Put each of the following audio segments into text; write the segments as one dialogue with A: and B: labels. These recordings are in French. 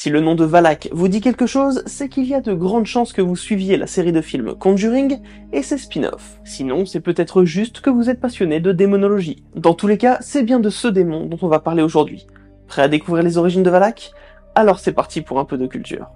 A: Si le nom de Valak vous dit quelque chose, c'est qu'il y a de grandes chances que vous suiviez la série de films Conjuring et ses spin-offs. Sinon, c'est peut-être juste que vous êtes passionné de démonologie. Dans tous les cas, c'est bien de ce démon dont on va parler aujourd'hui. Prêt à découvrir les origines de Valak? Alors c'est parti pour un peu de culture.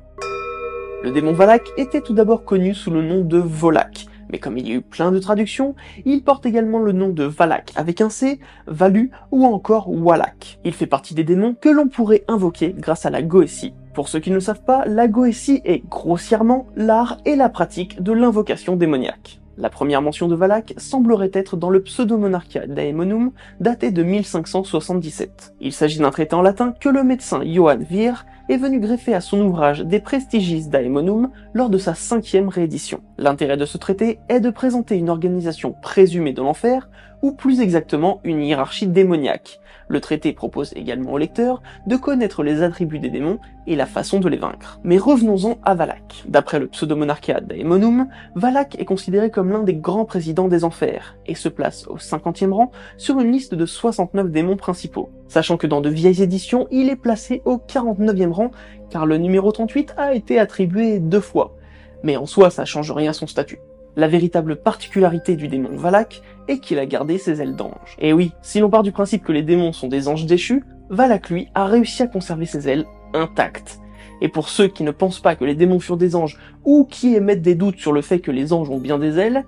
A: Le démon Valak était tout d'abord connu sous le nom de Volak, mais comme il y a eu plein de traductions, il porte également le nom de Valak avec un C, Valu ou encore Walak. Il fait partie des démons que l'on pourrait invoquer grâce à la Goétie. Pour ceux qui ne le savent pas, la Goétie est grossièrement l'art et la pratique de l'invocation démoniaque. La première mention de Valak semblerait être dans le Pseudo-Monarchia Daemonum, daté de 1577. Il s'agit d'un traité en latin que le médecin Johann Vir est venu greffer à son ouvrage De Prestigis Daemonum lors de sa cinquième réédition. L'intérêt de ce traité est de présenter une organisation présumée de l'enfer, ou plus exactement une hiérarchie démoniaque, le traité propose également au lecteur de connaître les attributs des démons et la façon de les vaincre. Mais revenons-en à Valak. D'après le pseudo-monarchia Daemonum, Valak est considéré comme l'un des grands présidents des enfers, et se place au 50e rang sur une liste de 69 démons principaux. Sachant que dans de vieilles éditions, il est placé au 49e rang, car le numéro 38 a été attribué deux fois. Mais en soi, ça change rien à son statut. La véritable particularité du démon Valak est qu'il a gardé ses ailes d'ange. Et oui, si l'on part du principe que les démons sont des anges déchus, Valak lui a réussi à conserver ses ailes intactes. Et pour ceux qui ne pensent pas que les démons furent des anges ou qui émettent des doutes sur le fait que les anges ont bien des ailes,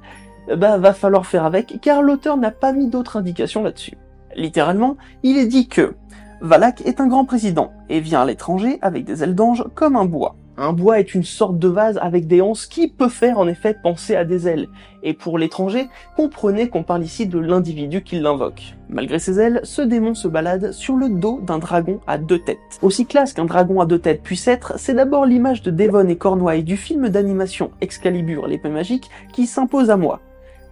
A: bah va falloir faire avec car l'auteur n'a pas mis d'autres indications là-dessus. Littéralement, il est dit que Valak est un grand président et vient à l'étranger avec des ailes d'ange comme un bois. Un bois est une sorte de vase avec des anses qui peut faire en effet penser à des ailes. Et pour l'étranger, comprenez qu'on parle ici de l'individu qui l'invoque. Malgré ses ailes, ce démon se balade sur le dos d'un dragon à deux têtes. Aussi classe qu'un dragon à deux têtes puisse être, c'est d'abord l'image de Devon et Cornouailles du film d'animation Excalibur l'épée magique qui s'impose à moi.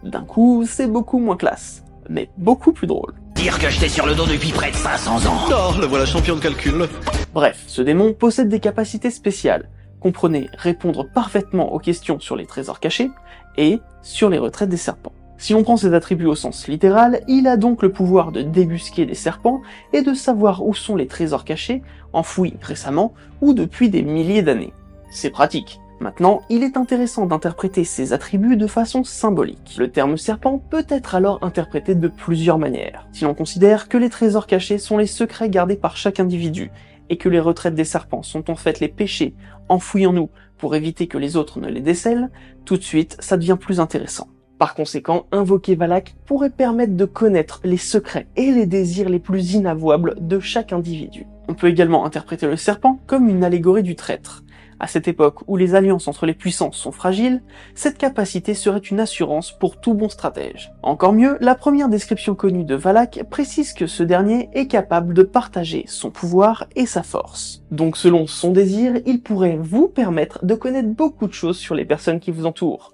A: D'un coup, c'est beaucoup moins classe, mais beaucoup plus drôle.
B: Dire que j'étais sur le dos depuis près de 500 ans.
C: Oh, le voilà champion de calcul.
A: Bref, ce démon possède des capacités spéciales. Comprenez, répondre parfaitement aux questions sur les trésors cachés et sur les retraites des serpents. Si l'on prend ses attributs au sens littéral, il a donc le pouvoir de débusquer des serpents et de savoir où sont les trésors cachés, enfouis récemment ou depuis des milliers d'années. C'est pratique. Maintenant, il est intéressant d'interpréter ces attributs de façon symbolique. Le terme serpent peut être alors interprété de plusieurs manières. Si l'on considère que les trésors cachés sont les secrets gardés par chaque individu, et que les retraites des serpents sont en fait les péchés enfouis en nous pour éviter que les autres ne les décèlent, tout de suite ça devient plus intéressant. Par conséquent, invoquer Valak pourrait permettre de connaître les secrets et les désirs les plus inavouables de chaque individu. On peut également interpréter le serpent comme une allégorie du traître, à cette époque où les alliances entre les puissances sont fragiles, cette capacité serait une assurance pour tout bon stratège. Encore mieux, la première description connue de Valak précise que ce dernier est capable de partager son pouvoir et sa force. Donc selon son désir, il pourrait vous permettre de connaître beaucoup de choses sur les personnes qui vous entourent.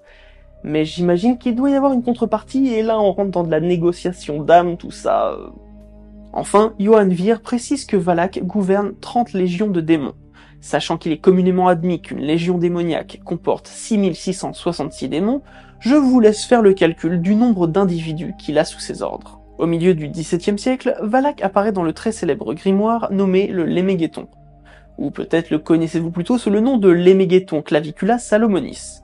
A: Mais j'imagine qu'il doit y avoir une contrepartie, et là on rentre dans de la négociation d'âme, tout ça... Euh, Enfin, Johann Vir précise que Valak gouverne 30 légions de démons. Sachant qu'il est communément admis qu'une légion démoniaque comporte 6666 démons, je vous laisse faire le calcul du nombre d'individus qu'il a sous ses ordres. Au milieu du XVIIe siècle, Valak apparaît dans le très célèbre grimoire nommé le Lémégéton. Ou peut-être le connaissez-vous plutôt sous le nom de Lémégéton clavicula Salomonis.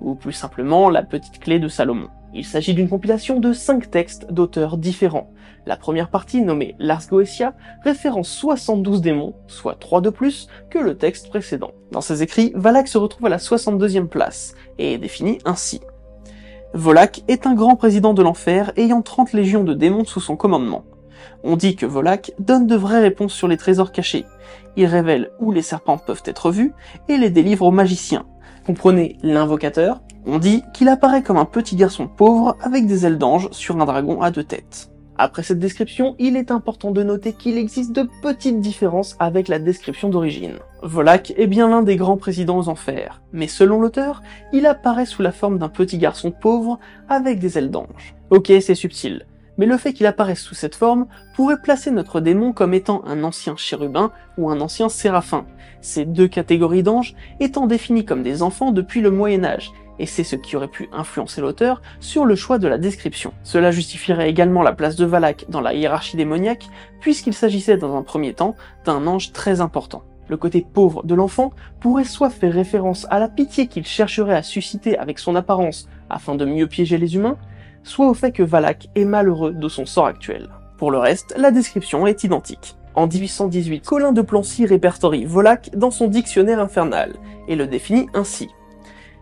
A: Ou plus simplement la petite clé de Salomon. Il s'agit d'une compilation de cinq textes d'auteurs différents. La première partie, nommée Lars Goetia, référence 72 démons, soit 3 de plus que le texte précédent. Dans ses écrits, Valak se retrouve à la 62e place, et est défini ainsi. Volak est un grand président de l'enfer ayant 30 légions de démons sous son commandement. On dit que Volak donne de vraies réponses sur les trésors cachés. Il révèle où les serpents peuvent être vus et les délivre aux magiciens. Comprenez l'invocateur, on dit qu'il apparaît comme un petit garçon pauvre avec des ailes d'ange sur un dragon à deux têtes. Après cette description, il est important de noter qu'il existe de petites différences avec la description d'origine. Volak est bien l'un des grands présidents aux enfers, mais selon l'auteur, il apparaît sous la forme d'un petit garçon pauvre avec des ailes d'ange. Ok, c'est subtil, mais le fait qu'il apparaisse sous cette forme pourrait placer notre démon comme étant un ancien chérubin ou un ancien séraphin, ces deux catégories d'anges étant définies comme des enfants depuis le Moyen Âge, et c'est ce qui aurait pu influencer l'auteur sur le choix de la description. Cela justifierait également la place de Valak dans la hiérarchie démoniaque, puisqu'il s'agissait dans un premier temps d'un ange très important. Le côté pauvre de l'enfant pourrait soit faire référence à la pitié qu'il chercherait à susciter avec son apparence afin de mieux piéger les humains, soit au fait que Valak est malheureux de son sort actuel. Pour le reste, la description est identique. En 1818, Colin de Plancy répertorie Volak dans son dictionnaire infernal, et le définit ainsi.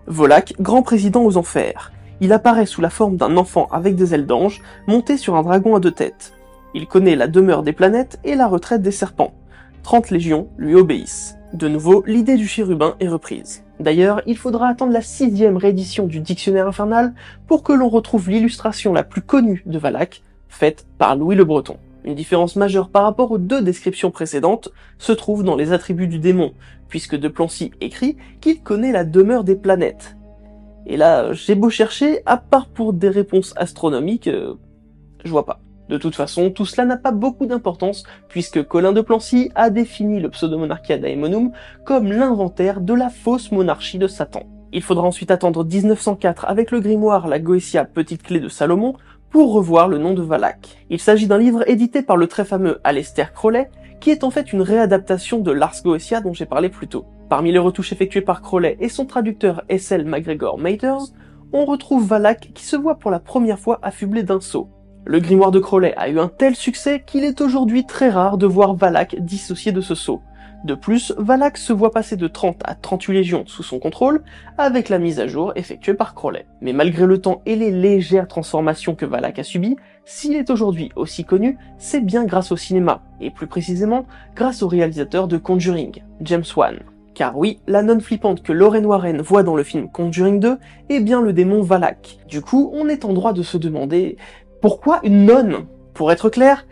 A: Volak, grand président aux enfers. Il apparaît sous la forme d'un enfant avec des ailes d'ange, monté sur un dragon à deux têtes. Il connaît la demeure des planètes et la retraite des serpents. Trente légions lui obéissent. De nouveau, l'idée du chérubin est reprise. D'ailleurs, il faudra attendre la sixième réédition du Dictionnaire infernal pour que l'on retrouve l'illustration la plus connue de Valak, faite par Louis le Breton. Une différence majeure par rapport aux deux descriptions précédentes se trouve dans les attributs du démon, puisque De Plancy écrit qu'il connaît la demeure des planètes. Et là, j'ai beau chercher, à part pour des réponses astronomiques, euh, je vois pas. De toute façon, tout cela n'a pas beaucoup d'importance, puisque Colin de Plancy a défini le pseudomonarchia daemonum comme l'inventaire de la fausse monarchie de Satan. Il faudra ensuite attendre 1904 avec le grimoire La Goetia Petite Clé de Salomon pour revoir le nom de Valak. Il s'agit d'un livre édité par le très fameux Aleister Crowley, qui est en fait une réadaptation de Lars Goetia dont j'ai parlé plus tôt. Parmi les retouches effectuées par Crowley et son traducteur S.L. MacGregor Maters, on retrouve Valak qui se voit pour la première fois affublé d'un sceau. Le grimoire de Crowley a eu un tel succès qu'il est aujourd'hui très rare de voir Valak dissocié de ce sceau. De plus, Valak se voit passer de 30 à 38 légions sous son contrôle, avec la mise à jour effectuée par Crowley. Mais malgré le temps et les légères transformations que Valak a subies, s'il est aujourd'hui aussi connu, c'est bien grâce au cinéma, et plus précisément grâce au réalisateur de Conjuring, James Wan. Car oui, la nonne flippante que Lorraine Warren voit dans le film Conjuring 2 est bien le démon Valak. Du coup, on est en droit de se demander pourquoi une nonne? Pour être clair,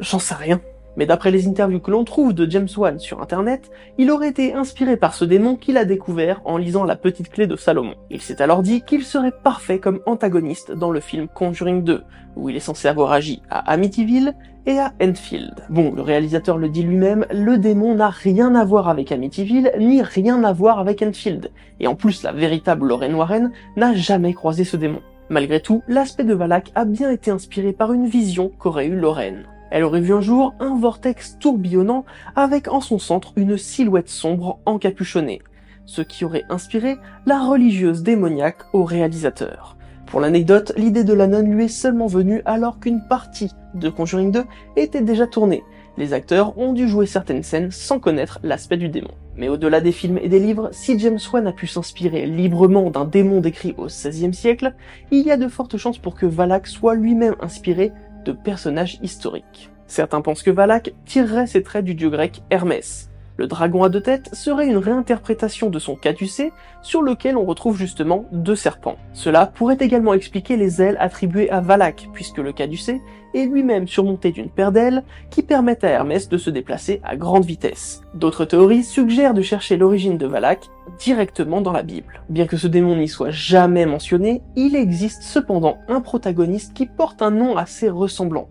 A: j'en sais rien. Mais d'après les interviews que l'on trouve de James Wan sur internet, il aurait été inspiré par ce démon qu'il a découvert en lisant la petite clé de Salomon. Il s'est alors dit qu'il serait parfait comme antagoniste dans le film Conjuring 2, où il est censé avoir agi à Amityville et à Enfield. Bon, le réalisateur le dit lui-même, le démon n'a rien à voir avec Amityville, ni rien à voir avec Enfield. Et en plus, la véritable Lorraine Warren n'a jamais croisé ce démon. Malgré tout, l'aspect de Valak a bien été inspiré par une vision qu'aurait eue Lorraine. Elle aurait vu un jour un vortex tourbillonnant avec en son centre une silhouette sombre encapuchonnée, ce qui aurait inspiré la religieuse démoniaque au réalisateur. Pour l'anecdote, l'idée de la nonne lui est seulement venue alors qu'une partie de Conjuring 2 était déjà tournée. Les acteurs ont dû jouer certaines scènes sans connaître l'aspect du démon. Mais au-delà des films et des livres, si James Wan a pu s'inspirer librement d'un démon décrit au XVIe siècle, il y a de fortes chances pour que Valak soit lui-même inspiré de personnages historiques. Certains pensent que Valak tirerait ses traits du dieu grec Hermès. Le dragon à deux têtes serait une réinterprétation de son caducé sur lequel on retrouve justement deux serpents. Cela pourrait également expliquer les ailes attribuées à Valak, puisque le caducé est lui-même surmonté d'une paire d'ailes qui permettent à Hermès de se déplacer à grande vitesse. D'autres théories suggèrent de chercher l'origine de Valak directement dans la Bible. Bien que ce démon n'y soit jamais mentionné, il existe cependant un protagoniste qui porte un nom assez ressemblant.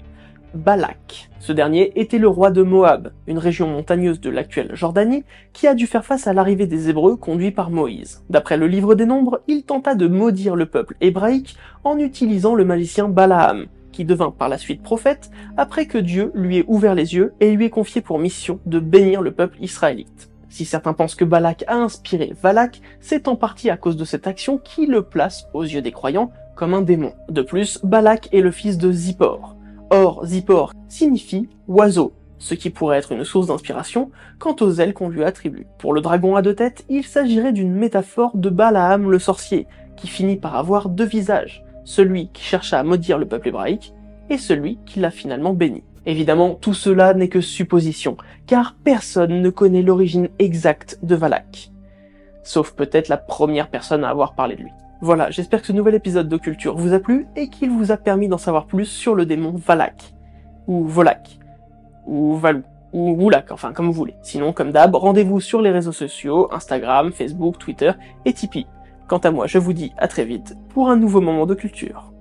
A: Balak. Ce dernier était le roi de Moab, une région montagneuse de l'actuelle Jordanie, qui a dû faire face à l'arrivée des Hébreux conduits par Moïse. D'après le livre des Nombres, il tenta de maudire le peuple hébraïque en utilisant le magicien Balaam, qui devint par la suite prophète après que Dieu lui ait ouvert les yeux et lui ait confié pour mission de bénir le peuple israélite. Si certains pensent que Balak a inspiré Valak, c'est en partie à cause de cette action qui le place aux yeux des croyants comme un démon. De plus, Balak est le fils de Zippor. Or, Zippor signifie oiseau, ce qui pourrait être une source d'inspiration quant aux ailes qu'on lui attribue. Pour le dragon à deux têtes, il s'agirait d'une métaphore de Balaam le sorcier, qui finit par avoir deux visages, celui qui chercha à maudire le peuple hébraïque, et celui qui l'a finalement béni. Évidemment, tout cela n'est que supposition, car personne ne connaît l'origine exacte de Valak. Sauf peut-être la première personne à avoir parlé de lui. Voilà, j'espère que ce nouvel épisode de Culture vous a plu et qu'il vous a permis d'en savoir plus sur le démon Valak. Ou Volak. Ou Valou. Ou Woulak, enfin comme vous voulez. Sinon, comme d'hab, rendez-vous sur les réseaux sociaux, Instagram, Facebook, Twitter et Tipeee. Quant à moi, je vous dis à très vite pour un nouveau moment de culture.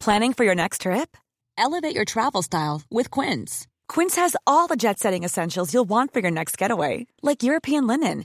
C: Planning for your next trip? Elevate your travel style with Quince. Quince has all the jet setting essentials you'll want for your next getaway, like European linen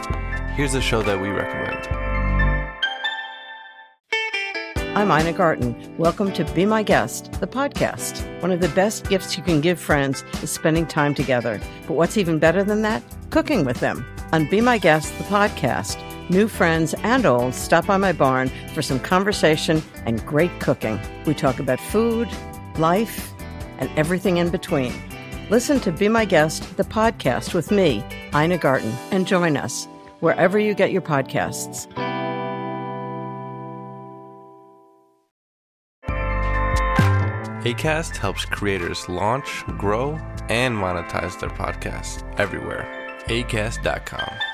D: Here's a show that we recommend.
E: I'm Ina Garten. Welcome to Be My Guest, the podcast. One of the best gifts you can give friends is spending time together. But what's even better than that? Cooking with them. On Be My Guest, the podcast, new friends and old stop by my barn for some conversation and great cooking. We talk about food, life, and everything in between. Listen to Be My Guest, the podcast with me, Ina Garten, and join us wherever you get your podcasts.
D: ACAST helps creators launch, grow, and monetize their podcasts everywhere. ACAST.com.